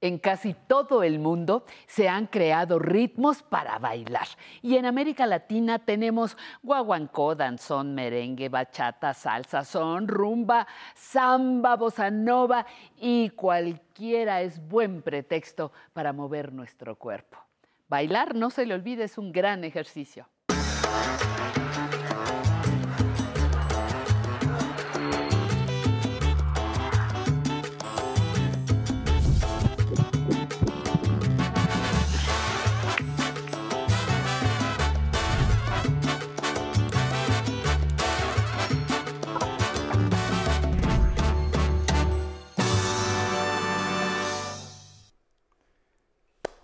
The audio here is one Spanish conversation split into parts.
En casi todo el mundo se han creado ritmos para bailar. Y en América Latina tenemos guaguancó, danzón, merengue, bachata, salsa, son, rumba, samba, bossa nova y cualquiera es buen pretexto para mover nuestro cuerpo. Bailar, no se le olvide, es un gran ejercicio.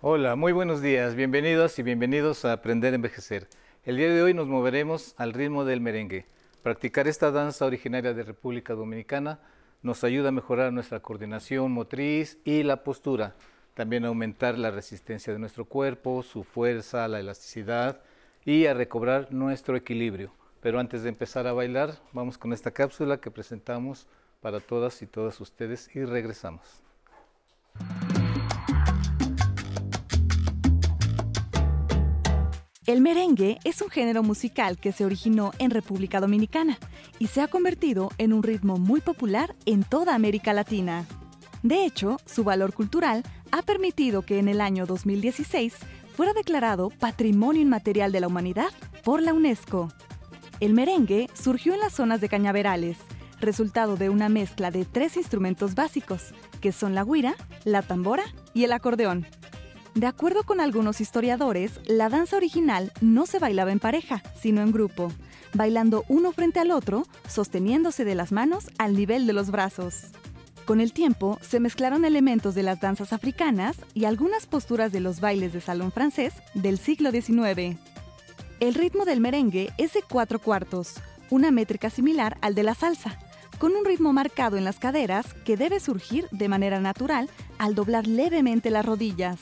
Hola, muy buenos días, bienvenidos y bienvenidos a Aprender a Envejecer. El día de hoy nos moveremos al ritmo del merengue. Practicar esta danza originaria de República Dominicana nos ayuda a mejorar nuestra coordinación motriz y la postura, también a aumentar la resistencia de nuestro cuerpo, su fuerza, la elasticidad y a recobrar nuestro equilibrio. Pero antes de empezar a bailar, vamos con esta cápsula que presentamos para todas y todas ustedes y regresamos. El merengue es un género musical que se originó en República Dominicana y se ha convertido en un ritmo muy popular en toda América Latina. De hecho, su valor cultural ha permitido que en el año 2016 fuera declarado Patrimonio Inmaterial de la Humanidad por la UNESCO. El merengue surgió en las zonas de cañaverales, resultado de una mezcla de tres instrumentos básicos, que son la guira, la tambora y el acordeón. De acuerdo con algunos historiadores, la danza original no se bailaba en pareja, sino en grupo, bailando uno frente al otro, sosteniéndose de las manos al nivel de los brazos. Con el tiempo, se mezclaron elementos de las danzas africanas y algunas posturas de los bailes de salón francés del siglo XIX. El ritmo del merengue es de cuatro cuartos, una métrica similar al de la salsa, con un ritmo marcado en las caderas que debe surgir de manera natural al doblar levemente las rodillas.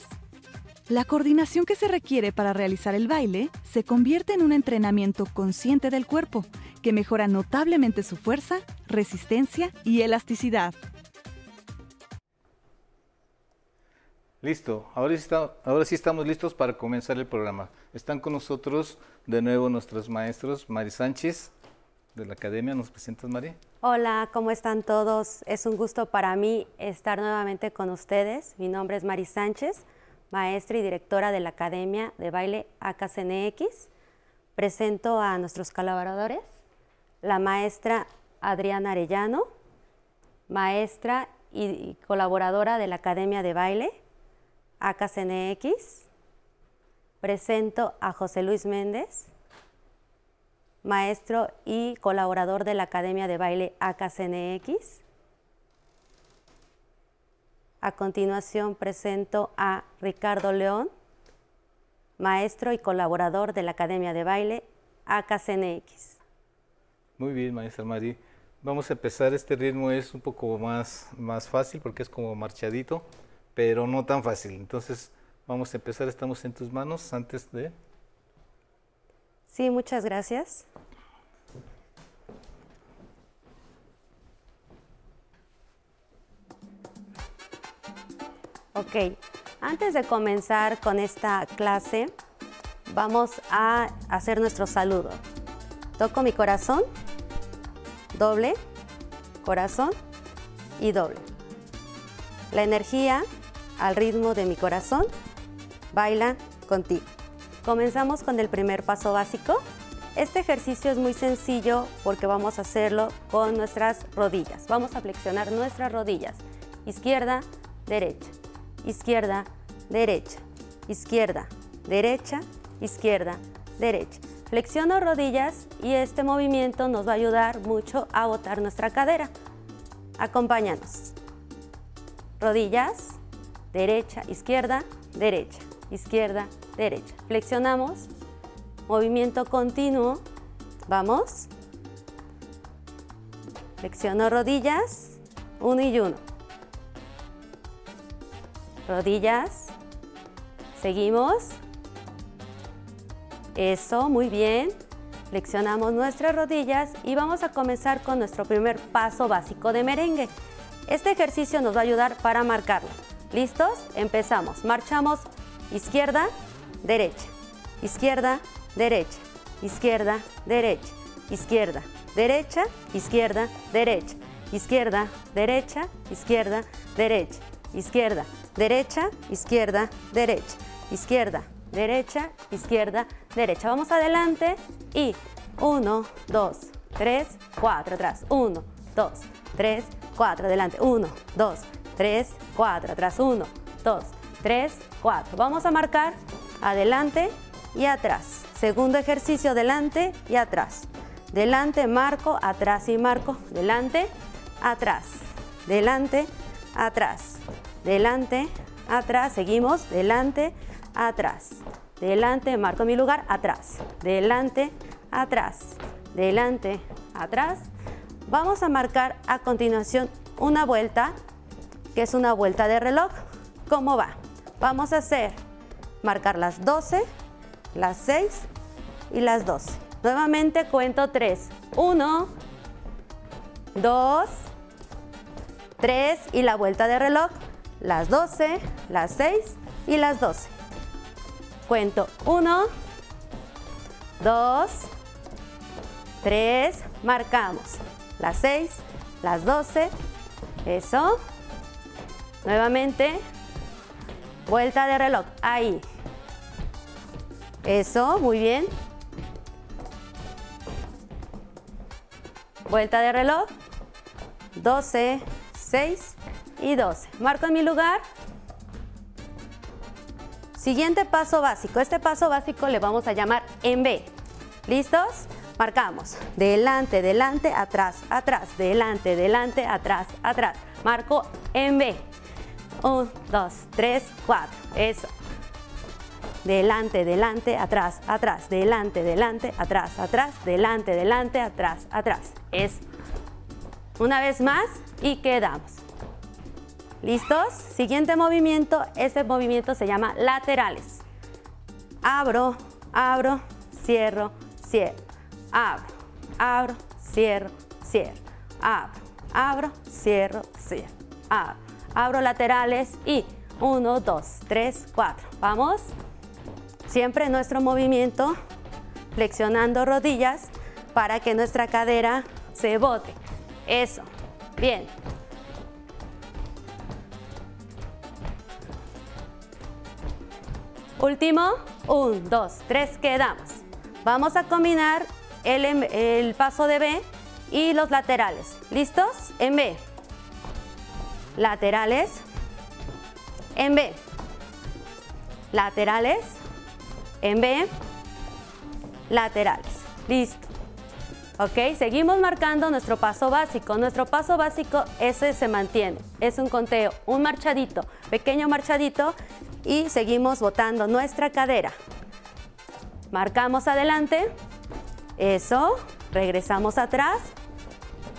La coordinación que se requiere para realizar el baile se convierte en un entrenamiento consciente del cuerpo, que mejora notablemente su fuerza, resistencia y elasticidad. Listo, ahora sí, ahora sí, estamos listos para comenzar el programa. Están con nosotros de nuevo nuestros maestros, Mari Sánchez, de la Academia. ¿Nos presentas, Mari? Hola, ¿cómo están todos? Es un gusto para mí estar nuevamente con ustedes. Mi nombre es Mari Sánchez maestra y directora de la Academia de Baile AKCNX. Presento a nuestros colaboradores, la maestra Adriana Arellano, maestra y colaboradora de la Academia de Baile AKCNX. Presento a José Luis Méndez, maestro y colaborador de la Academia de Baile AKCNX. A continuación presento a Ricardo León, maestro y colaborador de la Academia de Baile AKCNX. Muy bien, maestra Mari. Vamos a empezar, este ritmo es un poco más, más fácil porque es como marchadito, pero no tan fácil. Entonces, vamos a empezar, estamos en tus manos antes de... Sí, muchas gracias. Ok, antes de comenzar con esta clase, vamos a hacer nuestro saludo. Toco mi corazón, doble, corazón y doble. La energía al ritmo de mi corazón baila contigo. Comenzamos con el primer paso básico. Este ejercicio es muy sencillo porque vamos a hacerlo con nuestras rodillas. Vamos a flexionar nuestras rodillas. Izquierda, derecha izquierda, derecha, izquierda, derecha, izquierda, derecha. Flexiono rodillas y este movimiento nos va a ayudar mucho a botar nuestra cadera. Acompáñanos. Rodillas, derecha, izquierda, derecha, izquierda, derecha. Flexionamos. Movimiento continuo. Vamos. Flexiono rodillas. Uno y uno rodillas. Seguimos. Eso, muy bien. Flexionamos nuestras rodillas y vamos a comenzar con nuestro primer paso básico de merengue. Este ejercicio nos va a ayudar para marcarlo. ¿Listos? Empezamos. Marchamos izquierda, derecha, izquierda, derecha, izquierda, derecha, izquierda, derecha, izquierda, derecha, izquierda, derecha, izquierda, derecha, izquierda, derecha, izquierda, derecha, izquierda, derecha, izquierda, derecha. Vamos adelante y 1, 2, 3, 4, atrás. 1, 2, 3, 4, adelante. 1, 2, 3, 4, atrás. 1, 2, 3, 4. Vamos a marcar adelante y atrás. Segundo ejercicio, delante y atrás. Delante, marco, atrás y marco. Delante, atrás. Delante, atrás. Delante, atrás. Seguimos. Delante, atrás. Delante, marco mi lugar, atrás. Delante, atrás. Delante, atrás. Vamos a marcar a continuación una vuelta, que es una vuelta de reloj. ¿Cómo va? Vamos a hacer, marcar las 12, las 6 y las 12. Nuevamente cuento 3. 1, 2, 3 y la vuelta de reloj. Las 12, las 6 y las 12. Cuento 1, 2, 3, marcamos. Las 6, las 12, eso. Nuevamente, vuelta de reloj, ahí. Eso, muy bien. Vuelta de reloj, 12, 6 y 12. Marco en mi lugar. Siguiente paso básico. Este paso básico le vamos a llamar en B. ¿Listos? Marcamos. Delante, delante, atrás, atrás. Delante, delante, atrás, atrás. Marco en B. 1, 2, 3, 4. Eso. Delante, delante, atrás, atrás. Delante, delante, atrás, atrás. Delante, delante, atrás, atrás. Eso. Una vez más y quedamos. ¿Listos? Siguiente movimiento, este movimiento se llama laterales. Abro, abro, cierro, cierro. Abro, abro, cierro, cierro. Abro, abro, cierro, cierro. Abro, abro laterales y 1, 2, 3, 4. Vamos. Siempre nuestro movimiento flexionando rodillas para que nuestra cadera se bote. Eso. Bien. Último, un, dos, tres, quedamos. Vamos a combinar el, el, paso de B y los laterales. ¿Listos? En B. Laterales. En B. Laterales. En B. Laterales. Listo. ¿Ok? Seguimos marcando nuestro paso básico. Nuestro paso básico, ese se mantiene. Es un conteo, un marchadito, pequeño marchadito y seguimos botando nuestra cadera. Marcamos adelante, eso, regresamos atrás,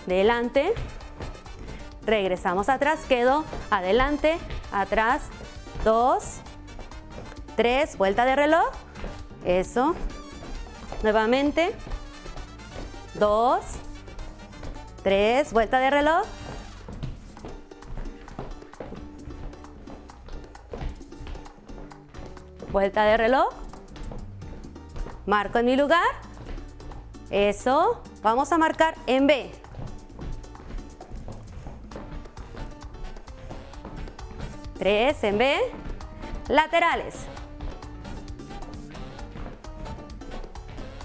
delante, regresamos atrás, quedo adelante, atrás, dos, tres, vuelta de reloj, eso, nuevamente, dos, tres, vuelta de reloj, vuelta de reloj, marco en mi lugar, eso, vamos a marcar en B. Tres en B, laterales.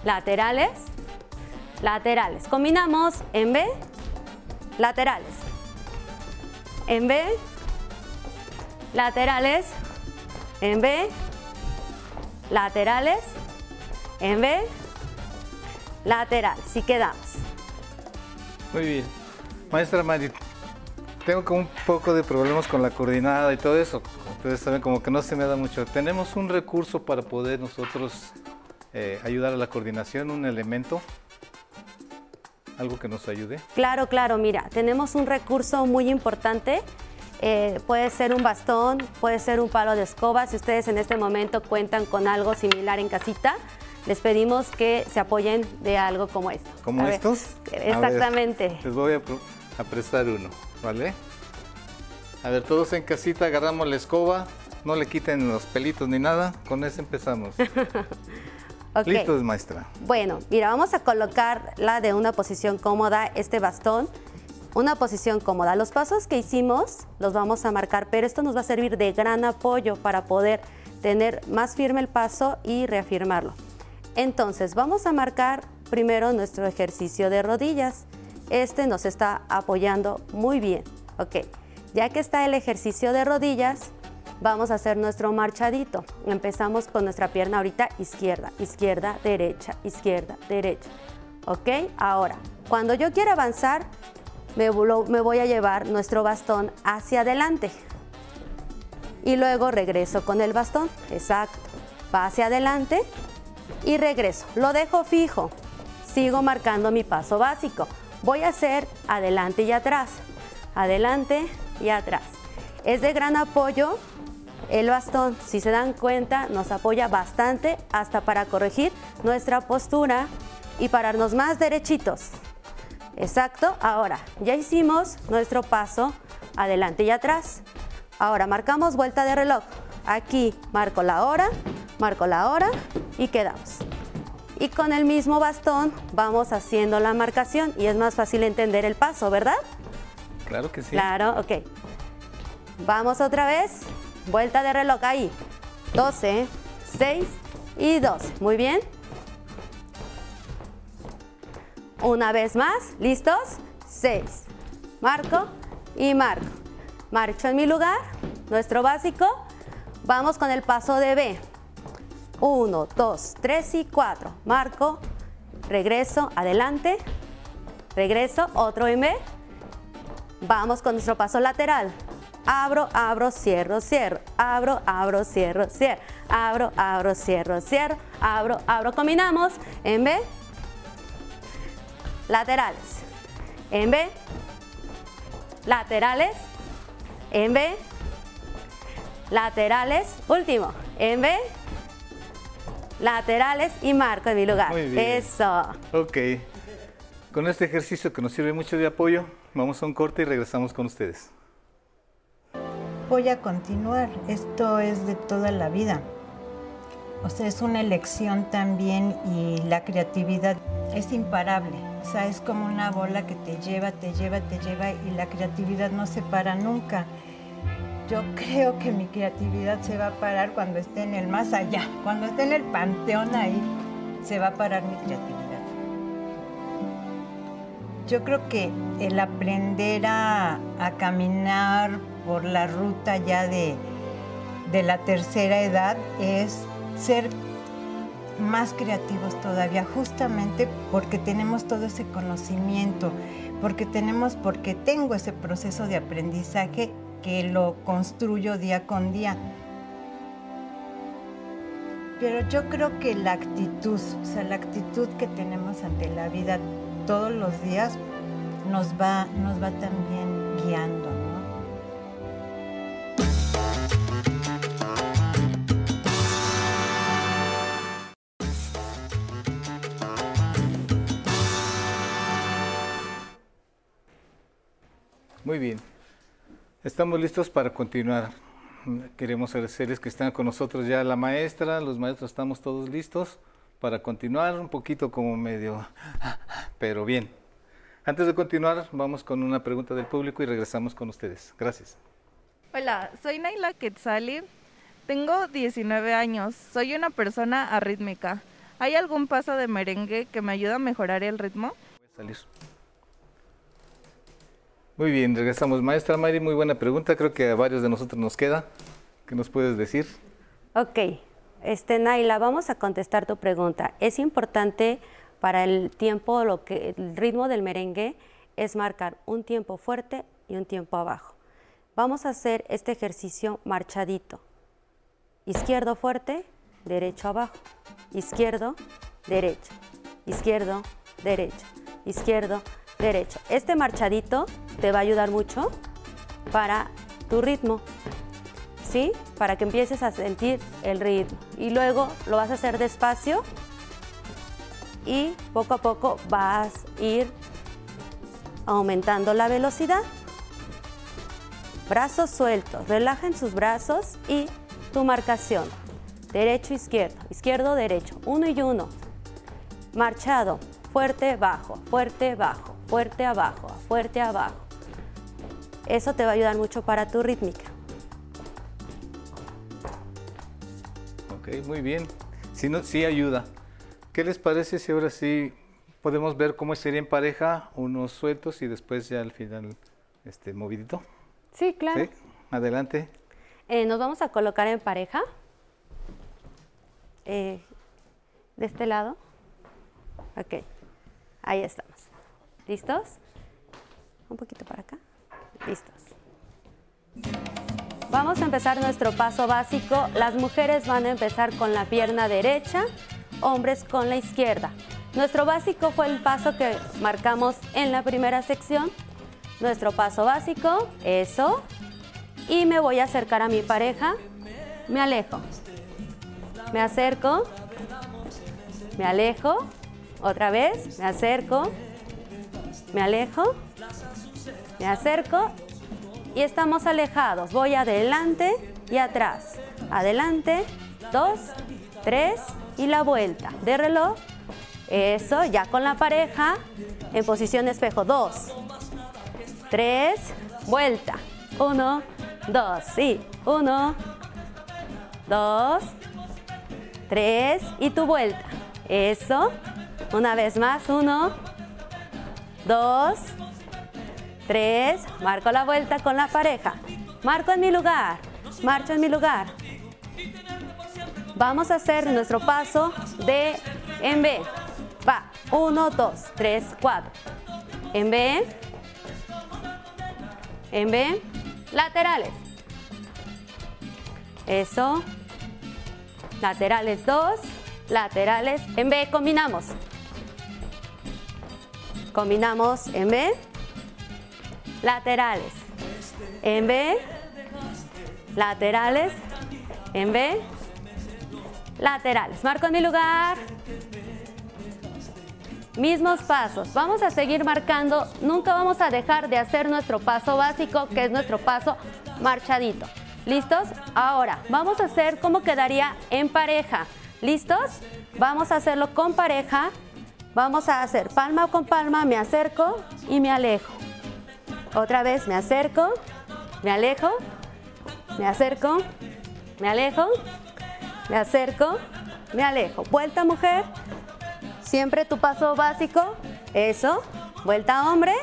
Laterales, laterales. Combinamos en B, laterales. En B, laterales. En B, laterales, en B, lateral. Si quedamos. Muy bien. Maestra Mari, tengo como un poco de problemas con la coordinada y todo eso. Ustedes saben, como que no se me da mucho. ¿Tenemos un recurso para poder nosotros eh, ayudar a la coordinación, un elemento? ¿Algo que nos ayude? Claro, claro. Mira, tenemos un recurso muy importante eh, puede ser un bastón, puede ser un palo de escoba. Si ustedes en este momento cuentan con algo similar en casita, les pedimos que se apoyen de algo como esto. ¿Como estos? exactamente. les voy a, a, prestar uno, ¿vale? A ver, todos en casita agarramos la escoba, no le quiten los pelitos ni nada, con eso empezamos. Ok. Listos, maestra. Bueno, mira, vamos a colocarla de una posición cómoda, este bastón, una posición cómoda. Los pasos que hicimos los vamos a marcar, pero esto nos va a servir de gran apoyo para poder tener más firme el paso y reafirmarlo. Entonces, vamos a marcar primero nuestro ejercicio de rodillas. Este nos está apoyando muy bien. Ok, ya que está el ejercicio de rodillas, vamos a hacer nuestro marchadito. Empezamos con nuestra pierna ahorita izquierda, izquierda, derecha, izquierda, derecha. ¿Ok? Ahora, cuando yo quiera avanzar, me, voy a llevar nuestro bastón hacia adelante. Y luego regreso con el bastón. Exacto. Va hacia adelante y regreso. Lo dejo fijo. Sigo marcando mi paso básico. Voy a hacer adelante y atrás. Adelante y atrás. Es de gran apoyo el bastón. Si se dan cuenta, nos apoya bastante hasta para corregir nuestra postura y pararnos más derechitos. Exacto. Ahora, ya hicimos nuestro paso adelante y atrás. Ahora marcamos vuelta de reloj. Aquí marco la hora, marco la hora y quedamos. Y con el mismo bastón vamos haciendo la marcación y es más fácil entender el paso, ¿verdad? Claro que sí. Claro, ok. Vamos otra vez. Vuelta de reloj ahí. 12, 6 y 2. Muy bien. Una vez más. ¿Listos? 6. Marco y marco. Marcho en mi lugar. Nuestro básico. Vamos con el paso de B. 1, 2, 3 y 4. Marco. Regreso. Adelante. Regreso. Otro en B. Vamos con nuestro paso lateral. Abro, abro, cierro, cierro. Abro, abro, cierro, cierro. Abro, abro, cierro, cierro. Abro, abro. Combinamos. En B. Laterales. En B. Laterales. En B. Laterales. Último. En B. Laterales y marco en mi lugar. Muy bien. Eso. Ok. Con este ejercicio que nos sirve mucho de apoyo, vamos a un corte y regresamos con ustedes. Voy a continuar. Esto es de toda la vida. O sea, es una elección también y la creatividad es imparable. O sea, es como una bola que te lleva, te lleva, te lleva y la creatividad no se para nunca. Yo creo que mi creatividad se va a parar cuando esté en el más allá, cuando esté en el panteón ahí, se va a parar mi creatividad. Yo creo que el aprender a, a caminar por la ruta ya de, de la tercera edad es ser más creativos todavía, justamente porque tenemos todo ese conocimiento, porque tenemos, porque tengo ese proceso de aprendizaje que lo construyo día con día. Pero yo creo que la actitud, o sea, la actitud que tenemos ante la vida todos los días nos va, nos va también guiando, Muy bien. Estamos listos para continuar. Queremos agradecerles que están con nosotros ya la maestra, los maestros estamos todos listos para continuar un poquito como medio, pero bien. Antes de continuar, vamos con una pregunta del público y regresamos con ustedes. Gracias. Hola, soy Naila Quetzali. Tengo 19 años. Soy una persona arrítmica. ¿Hay algún paso de merengue que me ayude a mejorar el ritmo? Voy a salir. Muy bien, regresamos. Maestra Mari, muy buena pregunta. Creo que a varios de nosotros nos queda. ¿Qué nos puedes decir? Ok, este, Naila, vamos a contestar tu pregunta. Es importante para el tiempo, lo que, el ritmo del merengue es marcar un tiempo fuerte y un tiempo abajo. Vamos a hacer este ejercicio marchadito. Izquierdo fuerte, derecho abajo. Izquierdo, derecho. Izquierdo, derecho. Izquierdo, derecho. Este marchadito te va a ayudar mucho para tu ritmo. ¿sí? Para que empieces a sentir el ritmo. Y luego lo vas a hacer despacio y poco a poco vas a ir aumentando la velocidad. brazos sueltos, relajen sus brazos y tu marcación. Derecho, izquierdo, izquierdo, derecho, uno y uno. Marchado, fuerte, bajo, fuerte, bajo, fuerte, abajo, fuerte, abajo. Eso te va a ayudar mucho para tu rítmica. Ok, muy bien. Sí, no, sí ayuda. ¿Qué les parece si ahora sí podemos ver cómo sería en pareja, unos sueltos y después ya al final este movidito? Sí, claro. Sí, adelante. Eh, nos vamos a colocar en pareja. Eh, de este lado. Ok, ahí estamos. ¿Listos? Un poquito para acá. Listos. Vamos a empezar nuestro paso básico. Las mujeres van a empezar con la pierna derecha, hombres con la izquierda. Nuestro básico fue el paso que marcamos en la primera sección. Nuestro paso básico, eso. Y me voy a acercar a mi pareja. Me alejo. Me acerco. Me alejo. Otra vez. Me acerco. Me alejo. Me acerco. Y estamos alejados. Voy adelante y atrás. Adelante. Dos. Tres. Y la vuelta. De reloj. Eso, ya con la pareja, en posición espejo. Dos, tres, vuelta. Uno, dos, sí. Uno, dos, tres y tu vuelta. Eso. Una vez más. Uno, dos, tres. Marco la vuelta con la pareja. Marco en mi lugar. Marcho en mi lugar. Vamos a hacer nuestro paso de en B. Va. 1, 2, 3, 4. En B. En B. Laterales. Eso. Laterales 2. Laterales. En B combinamos. Combinamos en B. Laterales. En B. Laterales. En B. Laterales. Marco en mi lugar. Mismos pasos. Vamos a seguir marcando. Nunca vamos a dejar de hacer nuestro paso básico, que es nuestro paso marchadito. ¿Listos? Ahora, vamos a hacer cómo quedaría en pareja. ¿Listos? Vamos a hacerlo con pareja. Vamos a hacer palma con palma, me acerco y me alejo. Otra vez me acerco, me alejo, me acerco, me alejo, me acerco, me alejo. Vuelta mujer, Siempre tu paso básico, eso, vuelta hombre.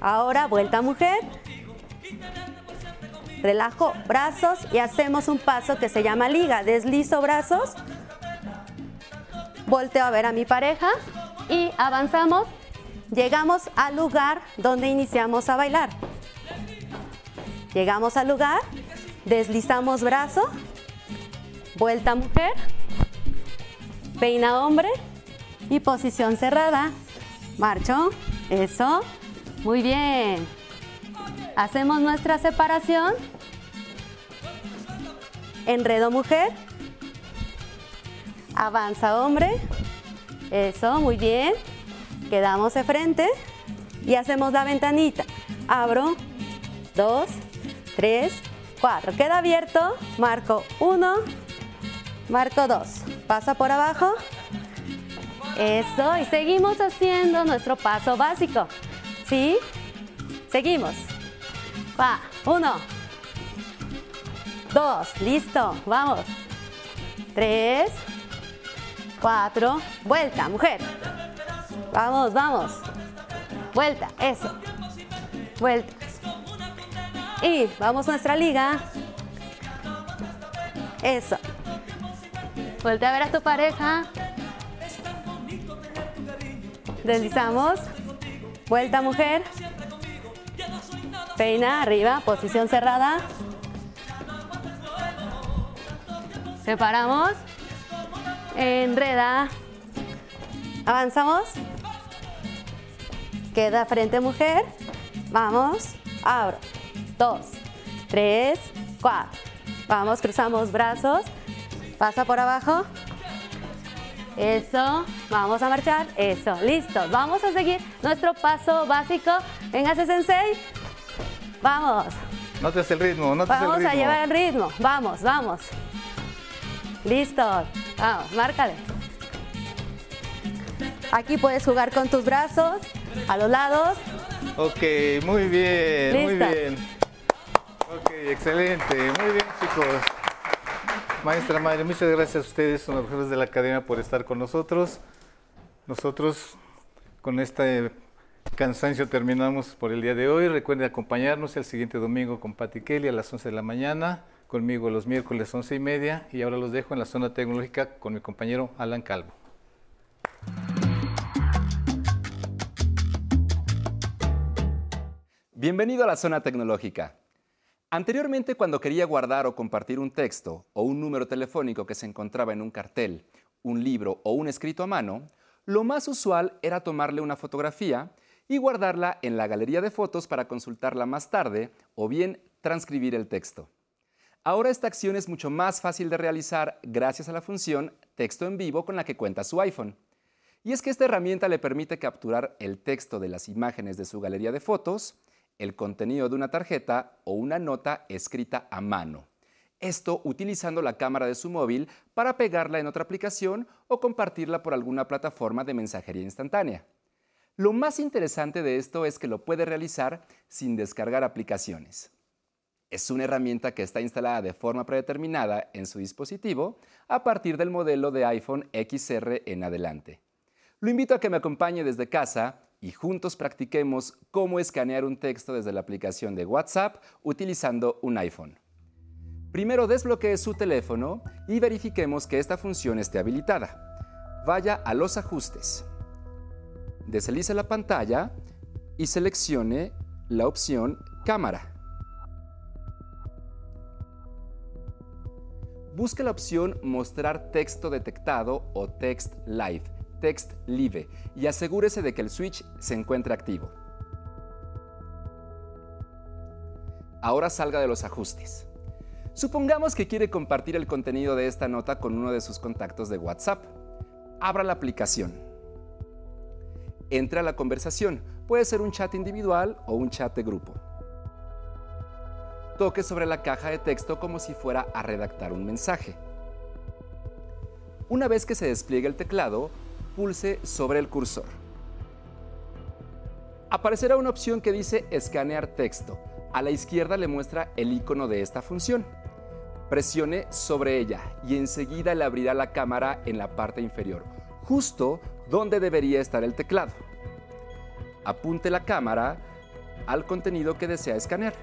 Ahora vuelta mujer. Relajo brazos y hacemos un paso que se llama liga. Deslizo brazos. Volteo a ver a mi pareja y avanzamos. Llegamos al lugar donde iniciamos a bailar. Llegamos al lugar, deslizamos brazo, vuelta mujer, Peina hombre y posición cerrada. Marcho. Eso. Muy bien. Hacemos nuestra separación. Enredo mujer. Avanza hombre. Eso, muy bien. Quedamos de frente y hacemos la ventanita. Abro. Dos, tres, cuatro. Queda abierto. Marco uno. Marco dos pasa por abajo. Eso, y seguimos haciendo nuestro paso básico. ¿Sí? Seguimos. Va, uno. Dos, listo, vamos. Tres. Cuatro. Vuelta, mujer. Vamos, vamos. Vuelta, eso. Vuelta. Y vamos a nuestra liga. Eso. Vuelve a ver a tu pareja. Deslizamos. Vuelta mujer. Peina arriba, posición cerrada. Separamos. Enreda. Avanzamos. Queda frente mujer. Vamos. Abro. Dos. Tres. Cuatro. Vamos, cruzamos brazos. Pasa por abajo. Eso. Vamos a marchar. Eso. Listo. Vamos a seguir nuestro paso básico. Véngase, Sensei. Vamos. Notes el ritmo, notes el Vamos ritmo. a llevar el ritmo. Vamos, vamos. Listo. Vamos, márcale. Aquí puedes jugar con tus brazos a los lados. Ok, muy bien, muy bien. Ok, excelente, muy bien chicos. Maestra Madre, muchas gracias a ustedes, son los profesores de la academia, por estar con nosotros. Nosotros con este cansancio terminamos por el día de hoy. Recuerden acompañarnos el siguiente domingo con Patti Kelly a las 11 de la mañana, conmigo los miércoles 11 y media y ahora los dejo en la zona tecnológica con mi compañero Alan Calvo. Bienvenido a la zona tecnológica. Anteriormente, cuando quería guardar o compartir un texto o un número telefónico que se encontraba en un cartel, un libro o un escrito a mano, lo más usual era tomarle una fotografía y guardarla en la galería de fotos para consultarla más tarde o bien transcribir el texto. Ahora esta acción es mucho más fácil de realizar gracias a la función texto en vivo con la que cuenta su iPhone. Y es que esta herramienta le permite capturar el texto de las imágenes de su galería de fotos, el contenido de una tarjeta o una nota escrita a mano. Esto utilizando la cámara de su móvil para pegarla en otra aplicación o compartirla por alguna plataforma de mensajería instantánea. Lo más interesante de esto es que lo puede realizar sin descargar aplicaciones. Es una herramienta que está instalada de forma predeterminada en su dispositivo a partir del modelo de iPhone XR en adelante. Lo invito a que me acompañe desde casa y juntos practiquemos cómo escanear un texto desde la aplicación de WhatsApp utilizando un iPhone. Primero desbloquee su teléfono y verifiquemos que esta función esté habilitada. Vaya a los ajustes. Deslice la pantalla y seleccione la opción Cámara. Busque la opción Mostrar texto detectado o Text Live, Text Live y asegúrese de que el switch se encuentre activo. Ahora salga de los ajustes. Supongamos que quiere compartir el contenido de esta nota con uno de sus contactos de WhatsApp. Abra la aplicación. Entre a la conversación. Puede ser un chat individual o un chat de grupo. Toque sobre la caja de texto como si fuera a redactar un mensaje. Una vez que se despliegue el teclado, pulse sobre el cursor. Aparecerá una opción que dice escanear texto. A la izquierda le muestra el icono de esta función. Presione sobre ella y enseguida le abrirá la cámara en la parte inferior, justo donde debería estar el teclado. Apunte la cámara al contenido que desea escanear.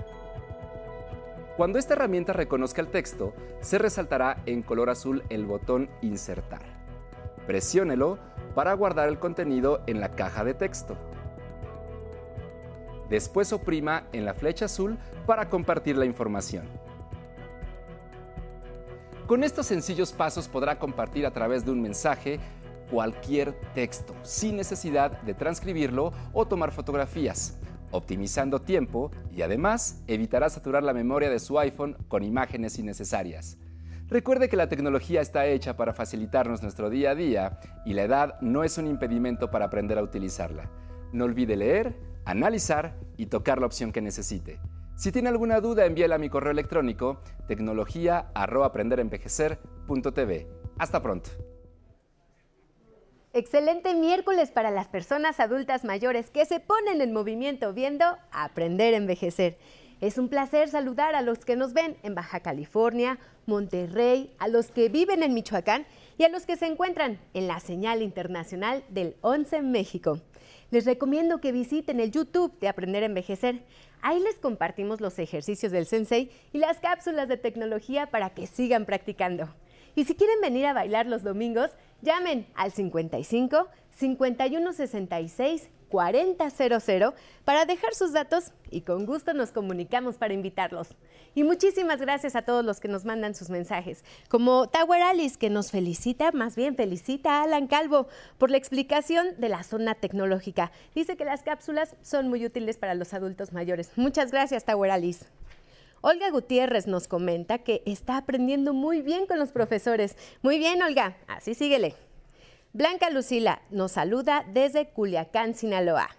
Cuando esta herramienta reconozca el texto, se resaltará en color azul el botón Insertar. Presiónelo para guardar el contenido en la caja de texto. Después oprima en la flecha azul para compartir la información. Con estos sencillos pasos podrá compartir a través de un mensaje cualquier texto, sin necesidad de transcribirlo o tomar fotografías, optimizando tiempo y además evitará saturar la memoria de su iPhone con imágenes innecesarias. Recuerde que la tecnología está hecha para facilitarnos nuestro día a día y la edad no es un impedimento para aprender a utilizarla. No olvide leer, analizar y tocar la opción que necesite. Si tiene alguna duda, envíela a mi correo electrónico tecnología@aprenderenvejecer.tv. Hasta pronto. Excelente miércoles para las personas adultas mayores que se ponen en movimiento viendo Aprender a Envejecer. Es un placer saludar a los que nos ven en Baja California, Monterrey, a los que viven en Michoacán y a los que se encuentran en la señal internacional del 11 México. Les recomiendo que visiten el YouTube de Aprender a Envejecer. Ahí les compartimos los ejercicios del Sensei y las cápsulas de tecnología para que sigan practicando. Y si quieren venir a bailar los domingos, llamen al 55 5166 4000 para dejar sus datos y con gusto nos comunicamos para invitarlos. Y muchísimas gracias a todos los que nos mandan sus mensajes, como Tower Alice que nos felicita, más bien felicita a Alan Calvo por la explicación de la zona tecnológica. Dice que las cápsulas son muy útiles para los adultos mayores. Muchas gracias Tower Alice. Olga Gutiérrez nos comenta que está aprendiendo muy bien con los profesores. Muy bien, Olga, así síguele. Blanca Lucila nos saluda desde Culiacán, Sinaloa.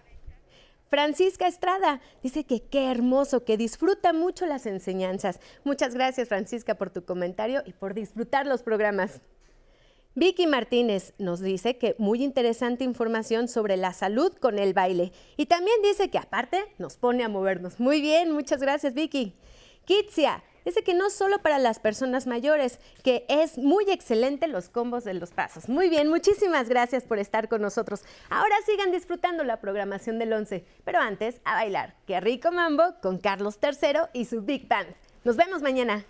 Francisca Estrada dice que qué hermoso, que disfruta mucho las enseñanzas. Muchas gracias Francisca por tu comentario y por disfrutar los programas. Vicky Martínez nos dice que muy interesante información sobre la salud con el baile. Y también dice que aparte nos pone a movernos. Muy bien, muchas gracias Vicky. Kitsia dice que no solo para las personas mayores, que es muy excelente los combos de los pasos. Muy bien, muchísimas gracias por estar con nosotros. Ahora sigan disfrutando la programación del 11, pero antes a bailar. Qué rico mambo con Carlos III y su Big Band. Nos vemos mañana.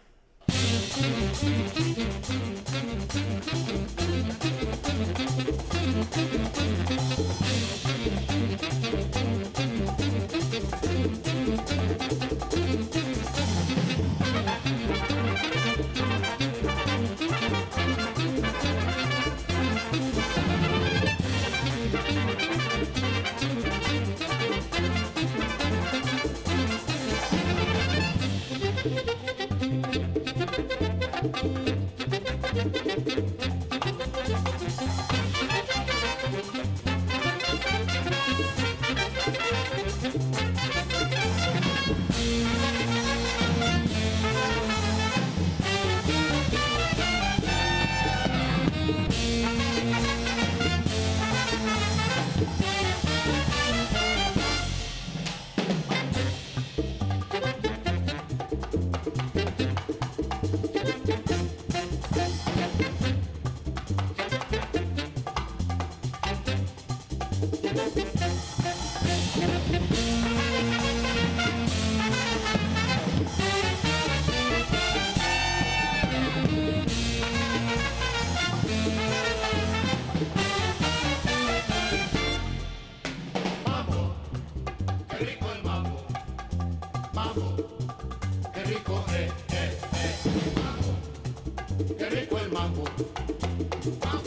Bye.